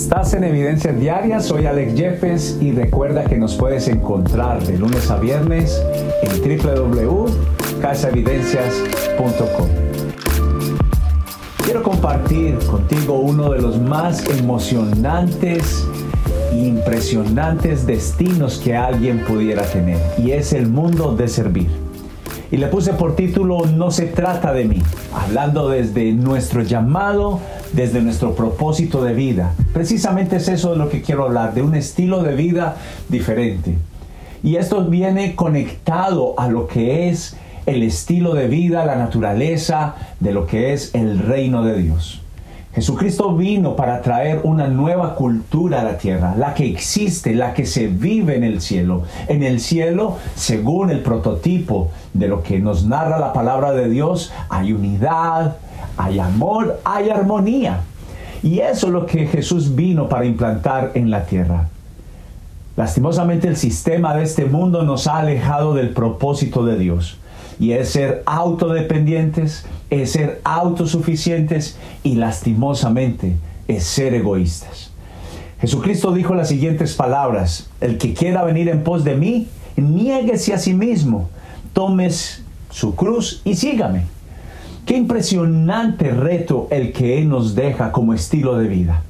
Estás en Evidencia Diaria, soy Alex Jeffes y recuerda que nos puedes encontrar de lunes a viernes en www.casaevidencias.com. Quiero compartir contigo uno de los más emocionantes e impresionantes destinos que alguien pudiera tener y es el mundo de servir. Y le puse por título No se trata de mí, hablando desde nuestro llamado desde nuestro propósito de vida. Precisamente es eso de lo que quiero hablar, de un estilo de vida diferente. Y esto viene conectado a lo que es el estilo de vida, la naturaleza de lo que es el reino de Dios. Jesucristo vino para traer una nueva cultura a la tierra, la que existe, la que se vive en el cielo. En el cielo, según el prototipo de lo que nos narra la palabra de Dios, hay unidad, hay amor, hay armonía. Y eso es lo que Jesús vino para implantar en la tierra. Lastimosamente el sistema de este mundo nos ha alejado del propósito de Dios. Y es ser autodependientes, es ser autosuficientes y lastimosamente es ser egoístas. Jesucristo dijo las siguientes palabras, el que quiera venir en pos de mí, niéguese a sí mismo, tomes su cruz y sígame. Qué impresionante reto el que Él nos deja como estilo de vida.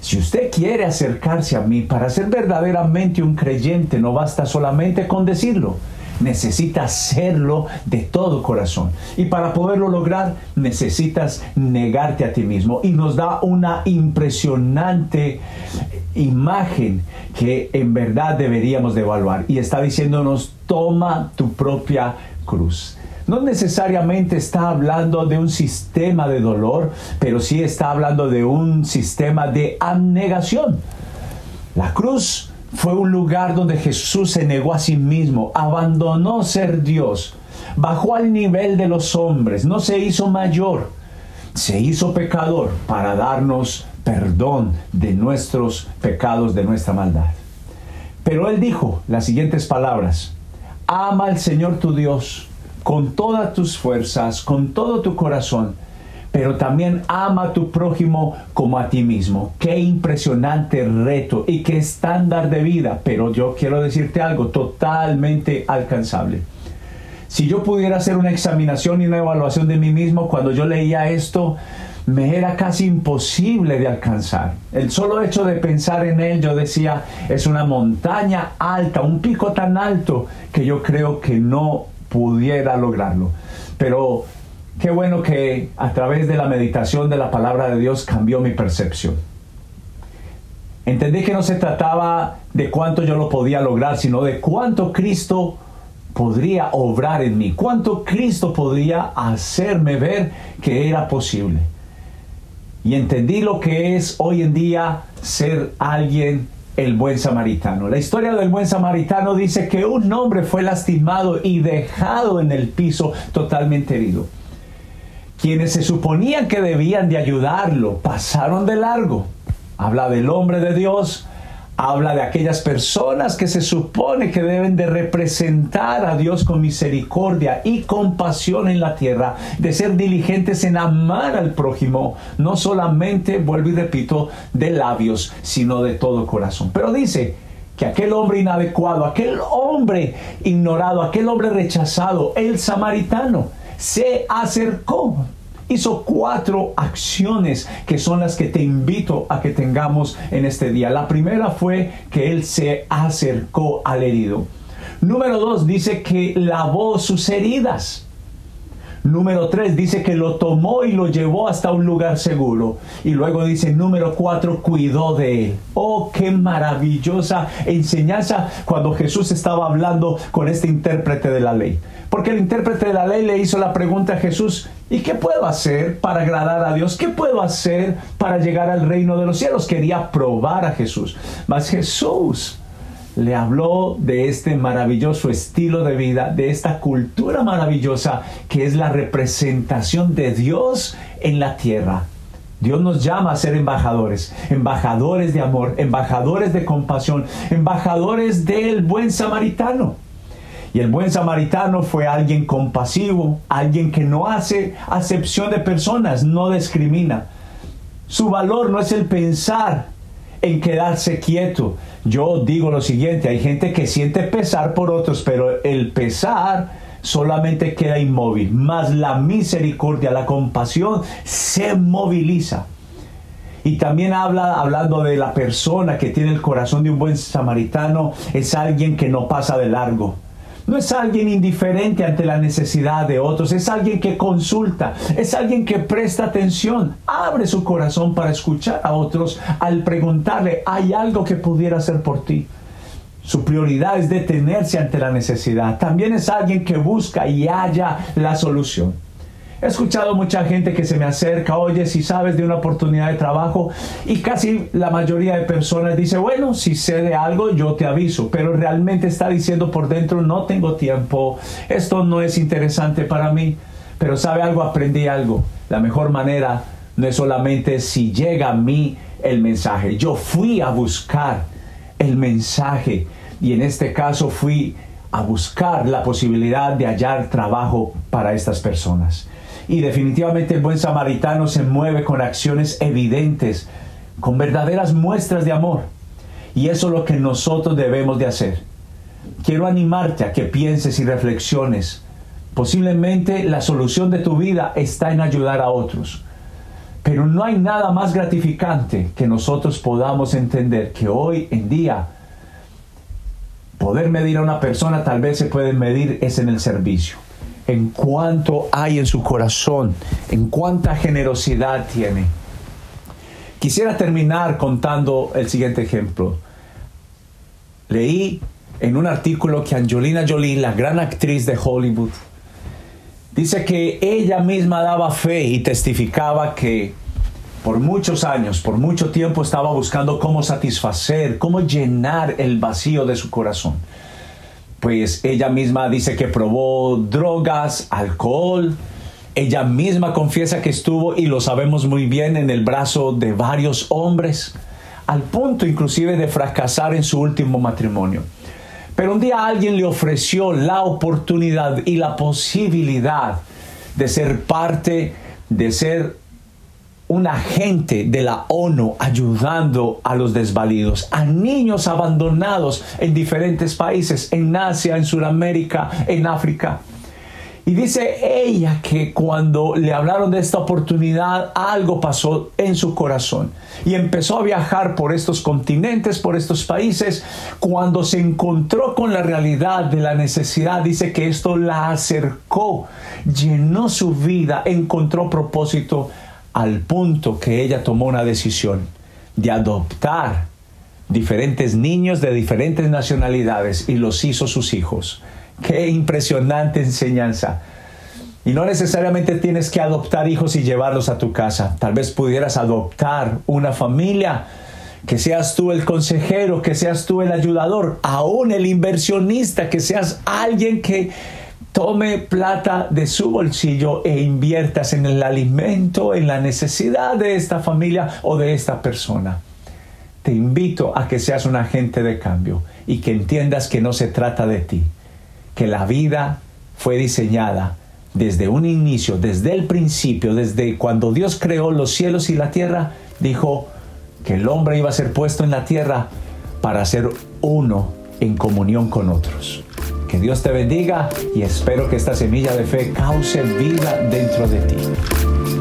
Si usted quiere acercarse a mí para ser verdaderamente un creyente, no basta solamente con decirlo. Necesitas serlo de todo corazón. Y para poderlo lograr, necesitas negarte a ti mismo. Y nos da una impresionante imagen que en verdad deberíamos de evaluar. Y está diciéndonos, toma tu propia cruz no necesariamente está hablando de un sistema de dolor, pero sí está hablando de un sistema de abnegación. La cruz fue un lugar donde Jesús se negó a sí mismo, abandonó ser Dios, bajó al nivel de los hombres, no se hizo mayor, se hizo pecador para darnos perdón de nuestros pecados, de nuestra maldad. Pero él dijo las siguientes palabras, ama al Señor tu Dios con todas tus fuerzas, con todo tu corazón, pero también ama a tu prójimo como a ti mismo. Qué impresionante reto y qué estándar de vida, pero yo quiero decirte algo totalmente alcanzable. Si yo pudiera hacer una examinación y una evaluación de mí mismo cuando yo leía esto, me era casi imposible de alcanzar. El solo hecho de pensar en él, yo decía, es una montaña alta, un pico tan alto que yo creo que no pudiera lograrlo. Pero qué bueno que a través de la meditación de la palabra de Dios cambió mi percepción. Entendí que no se trataba de cuánto yo lo podía lograr, sino de cuánto Cristo podría obrar en mí, cuánto Cristo podría hacerme ver que era posible. Y entendí lo que es hoy en día ser alguien el buen samaritano. La historia del buen samaritano dice que un hombre fue lastimado y dejado en el piso totalmente herido. Quienes se suponían que debían de ayudarlo pasaron de largo. Habla del hombre de Dios, habla de aquellas personas que se supone que deben de representar a Dios con misericordia y compasión en la tierra, de ser diligentes en amar al prójimo, no solamente, vuelvo y repito, de labios, sino de todo corazón. Pero dice que aquel hombre inadecuado, aquel hombre ignorado, aquel hombre rechazado, el samaritano, se acercó hizo cuatro acciones que son las que te invito a que tengamos en este día. La primera fue que él se acercó al herido. Número dos dice que lavó sus heridas. Número tres dice que lo tomó y lo llevó hasta un lugar seguro. Y luego dice número cuatro, cuidó de él. Oh, qué maravillosa enseñanza cuando Jesús estaba hablando con este intérprete de la ley. Porque el intérprete de la ley le hizo la pregunta a Jesús, ¿y qué puedo hacer para agradar a Dios? ¿Qué puedo hacer para llegar al reino de los cielos? Quería probar a Jesús. Mas Jesús le habló de este maravilloso estilo de vida, de esta cultura maravillosa que es la representación de Dios en la tierra. Dios nos llama a ser embajadores, embajadores de amor, embajadores de compasión, embajadores del buen samaritano. Y el buen samaritano fue alguien compasivo, alguien que no hace acepción de personas, no discrimina. Su valor no es el pensar en quedarse quieto. Yo digo lo siguiente, hay gente que siente pesar por otros, pero el pesar solamente queda inmóvil, más la misericordia, la compasión se moviliza. Y también habla, hablando de la persona que tiene el corazón de un buen samaritano, es alguien que no pasa de largo. No es alguien indiferente ante la necesidad de otros, es alguien que consulta, es alguien que presta atención, abre su corazón para escuchar a otros al preguntarle, ¿hay algo que pudiera hacer por ti? Su prioridad es detenerse ante la necesidad. También es alguien que busca y halla la solución. He escuchado mucha gente que se me acerca, oye, si sabes de una oportunidad de trabajo, y casi la mayoría de personas dice, bueno, si sé de algo, yo te aviso, pero realmente está diciendo por dentro, no tengo tiempo, esto no es interesante para mí, pero sabe algo, aprendí algo. La mejor manera no es solamente si llega a mí el mensaje, yo fui a buscar el mensaje y en este caso fui a buscar la posibilidad de hallar trabajo para estas personas. Y definitivamente el buen samaritano se mueve con acciones evidentes, con verdaderas muestras de amor. Y eso es lo que nosotros debemos de hacer. Quiero animarte a que pienses y reflexiones. Posiblemente la solución de tu vida está en ayudar a otros. Pero no hay nada más gratificante que nosotros podamos entender que hoy en día poder medir a una persona tal vez se puede medir es en el servicio en cuánto hay en su corazón, en cuánta generosidad tiene. Quisiera terminar contando el siguiente ejemplo. Leí en un artículo que Angelina Jolie, la gran actriz de Hollywood, dice que ella misma daba fe y testificaba que por muchos años, por mucho tiempo estaba buscando cómo satisfacer, cómo llenar el vacío de su corazón pues ella misma dice que probó drogas, alcohol. Ella misma confiesa que estuvo, y lo sabemos muy bien, en el brazo de varios hombres, al punto inclusive de fracasar en su último matrimonio. Pero un día alguien le ofreció la oportunidad y la posibilidad de ser parte, de ser un agente de la ONU ayudando a los desvalidos, a niños abandonados en diferentes países, en Asia, en Sudamérica, en África. Y dice ella que cuando le hablaron de esta oportunidad, algo pasó en su corazón. Y empezó a viajar por estos continentes, por estos países. Cuando se encontró con la realidad de la necesidad, dice que esto la acercó, llenó su vida, encontró propósito al punto que ella tomó una decisión de adoptar diferentes niños de diferentes nacionalidades y los hizo sus hijos. Qué impresionante enseñanza. Y no necesariamente tienes que adoptar hijos y llevarlos a tu casa. Tal vez pudieras adoptar una familia, que seas tú el consejero, que seas tú el ayudador, aún el inversionista, que seas alguien que tome plata de su bolsillo e inviertas en el alimento, en la necesidad de esta familia o de esta persona. Te invito a que seas un agente de cambio y que entiendas que no se trata de ti, que la vida fue diseñada desde un inicio, desde el principio, desde cuando Dios creó los cielos y la tierra, dijo que el hombre iba a ser puesto en la tierra para ser uno en comunión con otros. Que Dios te bendiga y espero que esta semilla de fe cause vida dentro de ti.